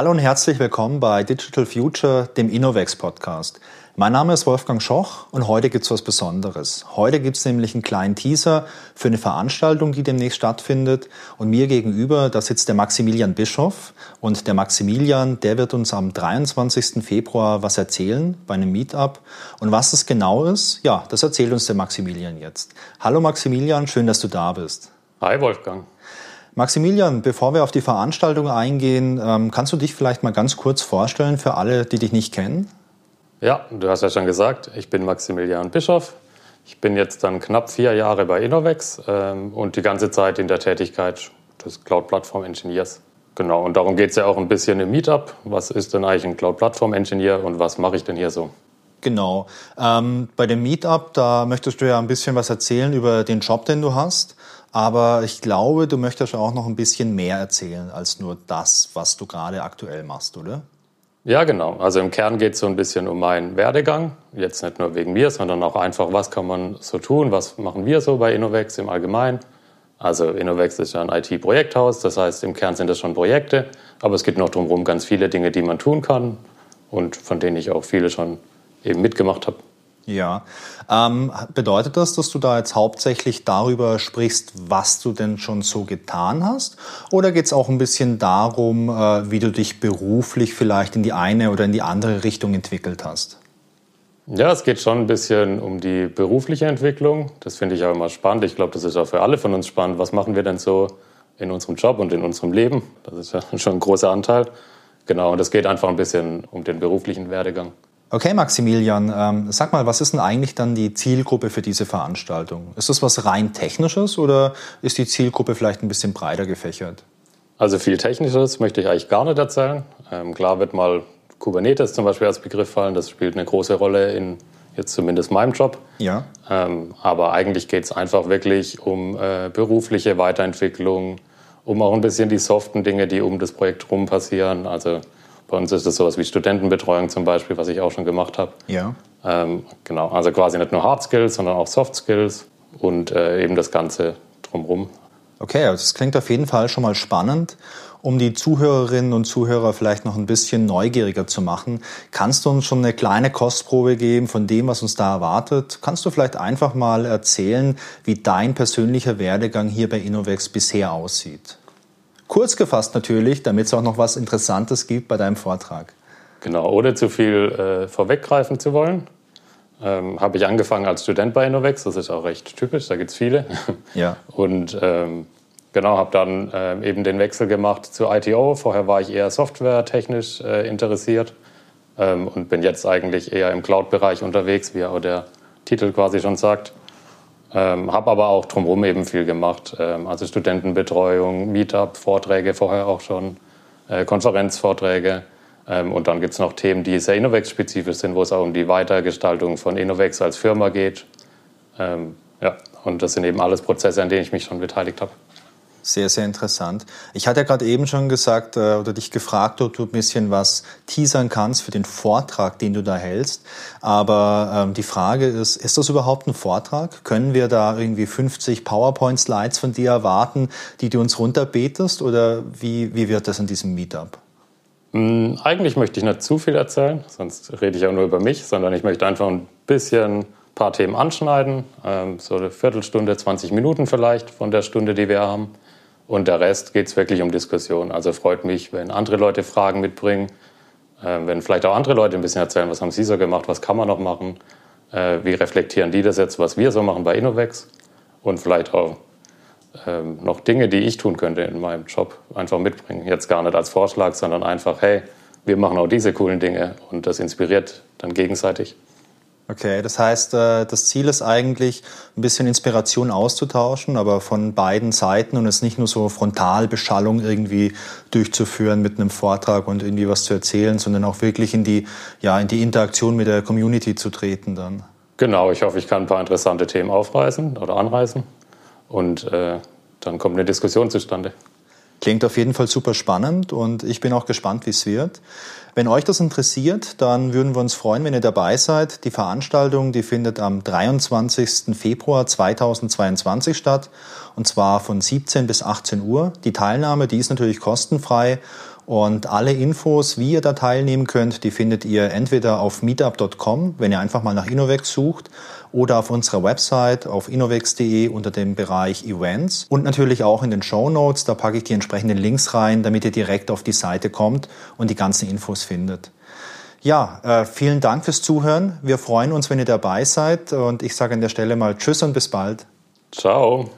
Hallo und herzlich willkommen bei Digital Future, dem Innovex Podcast. Mein Name ist Wolfgang Schoch und heute gibt es was Besonderes. Heute gibt es nämlich einen kleinen Teaser für eine Veranstaltung, die demnächst stattfindet. Und mir gegenüber, da sitzt der Maximilian Bischof. Und der Maximilian, der wird uns am 23. Februar was erzählen bei einem Meetup. Und was das genau ist, ja, das erzählt uns der Maximilian jetzt. Hallo Maximilian, schön, dass du da bist. Hi Wolfgang. Maximilian, bevor wir auf die Veranstaltung eingehen, ähm, kannst du dich vielleicht mal ganz kurz vorstellen für alle, die dich nicht kennen? Ja, du hast ja schon gesagt, ich bin Maximilian Bischof. Ich bin jetzt dann knapp vier Jahre bei Innovex ähm, und die ganze Zeit in der Tätigkeit des Cloud-Plattform-Engineers. Genau, und darum geht es ja auch ein bisschen im Meetup. Was ist denn eigentlich ein Cloud-Plattform-Engineer und was mache ich denn hier so? Genau. Ähm, bei dem Meetup, da möchtest du ja ein bisschen was erzählen über den Job, den du hast. Aber ich glaube, du möchtest auch noch ein bisschen mehr erzählen als nur das, was du gerade aktuell machst, oder? Ja, genau. Also im Kern geht es so ein bisschen um meinen Werdegang. Jetzt nicht nur wegen mir, sondern auch einfach, was kann man so tun, was machen wir so bei Innovex im Allgemeinen. Also Innovex ist ja ein IT-Projekthaus, das heißt im Kern sind das schon Projekte, aber es gibt noch drumherum ganz viele Dinge, die man tun kann und von denen ich auch viele schon eben mitgemacht habe. Ja. Ähm, bedeutet das, dass du da jetzt hauptsächlich darüber sprichst, was du denn schon so getan hast? Oder geht es auch ein bisschen darum, äh, wie du dich beruflich vielleicht in die eine oder in die andere Richtung entwickelt hast? Ja, es geht schon ein bisschen um die berufliche Entwicklung. Das finde ich auch immer spannend. Ich glaube, das ist auch für alle von uns spannend. Was machen wir denn so in unserem Job und in unserem Leben? Das ist ja schon ein großer Anteil. Genau, und es geht einfach ein bisschen um den beruflichen Werdegang. Okay, Maximilian, ähm, sag mal, was ist denn eigentlich dann die Zielgruppe für diese Veranstaltung? Ist das was rein Technisches oder ist die Zielgruppe vielleicht ein bisschen breiter gefächert? Also viel Technisches möchte ich eigentlich gar nicht erzählen. Ähm, klar wird mal Kubernetes zum Beispiel als Begriff fallen, das spielt eine große Rolle in jetzt zumindest meinem Job. Ja. Ähm, aber eigentlich geht es einfach wirklich um äh, berufliche Weiterentwicklung, um auch ein bisschen die soften Dinge, die um das Projekt rum passieren. Also bei uns ist das sowas wie Studentenbetreuung zum Beispiel, was ich auch schon gemacht habe. Ja. Ähm, genau, also quasi nicht nur Hard Skills, sondern auch Soft Skills und äh, eben das Ganze drumherum. Okay, also das klingt auf jeden Fall schon mal spannend. Um die Zuhörerinnen und Zuhörer vielleicht noch ein bisschen neugieriger zu machen, kannst du uns schon eine kleine Kostprobe geben von dem, was uns da erwartet? Kannst du vielleicht einfach mal erzählen, wie dein persönlicher Werdegang hier bei Innovex bisher aussieht? Kurz gefasst natürlich, damit es auch noch was Interessantes gibt bei deinem Vortrag. Genau, ohne zu viel äh, vorweggreifen zu wollen, ähm, habe ich angefangen als Student bei Innovex. Das ist auch recht typisch, da gibt es viele. Ja. Und ähm, genau, habe dann äh, eben den Wechsel gemacht zu ITO. Vorher war ich eher softwaretechnisch äh, interessiert ähm, und bin jetzt eigentlich eher im Cloud-Bereich unterwegs, wie auch der Titel quasi schon sagt. Ähm, habe aber auch drumherum eben viel gemacht. Ähm, also Studentenbetreuung, Meetup, Vorträge vorher auch schon, äh, Konferenzvorträge. Ähm, und dann gibt es noch Themen, die sehr Innovex-spezifisch sind, wo es auch um die Weitergestaltung von Innovex als Firma geht. Ähm, ja, und das sind eben alles Prozesse, an denen ich mich schon beteiligt habe. Sehr, sehr interessant. Ich hatte ja gerade eben schon gesagt äh, oder dich gefragt, ob du ein bisschen was teasern kannst für den Vortrag, den du da hältst. Aber ähm, die Frage ist, ist das überhaupt ein Vortrag? Können wir da irgendwie 50 PowerPoint-Slides von dir erwarten, die du uns runterbetest? Oder wie, wie wird das in diesem Meetup? Mm, eigentlich möchte ich nicht zu viel erzählen, sonst rede ich ja nur über mich, sondern ich möchte einfach ein bisschen paar Themen anschneiden. Ähm, so eine Viertelstunde, 20 Minuten vielleicht von der Stunde, die wir haben und der Rest geht es wirklich um Diskussion. Also freut mich, wenn andere Leute Fragen mitbringen, äh, wenn vielleicht auch andere Leute ein bisschen erzählen, was haben sie so gemacht, was kann man noch machen, äh, wie reflektieren die das jetzt, was wir so machen bei Innovex und vielleicht auch äh, noch Dinge, die ich tun könnte in meinem Job, einfach mitbringen. Jetzt gar nicht als Vorschlag, sondern einfach, hey, wir machen auch diese coolen Dinge und das inspiriert dann gegenseitig. Okay, das heißt, äh, das Ziel ist eigentlich, ein bisschen Inspiration auszutauschen, aber von beiden Seiten und es nicht nur so Frontalbeschallung irgendwie durchzuführen mit einem Vortrag und irgendwie was zu erzählen, sondern auch wirklich in die, ja, in die Interaktion mit der Community zu treten dann. Genau, ich hoffe, ich kann ein paar interessante Themen aufreißen oder anreißen und äh, dann kommt eine Diskussion zustande. Klingt auf jeden Fall super spannend und ich bin auch gespannt, wie es wird. Wenn euch das interessiert, dann würden wir uns freuen, wenn ihr dabei seid. Die Veranstaltung, die findet am 23. Februar 2022 statt und zwar von 17 bis 18 Uhr. Die Teilnahme, die ist natürlich kostenfrei Und alle Infos, wie ihr da teilnehmen könnt, die findet ihr entweder auf meetup.com, wenn ihr einfach mal nach Innovex sucht, oder auf unserer Website auf innovex.de unter dem Bereich Events und natürlich auch in den Show Notes. Da packe ich die entsprechenden Links rein, damit ihr direkt auf die Seite kommt und die ganzen Infos findet. Ja, äh, vielen Dank fürs Zuhören. Wir freuen uns, wenn ihr dabei seid und ich sage an der Stelle mal Tschüss und bis bald. Ciao.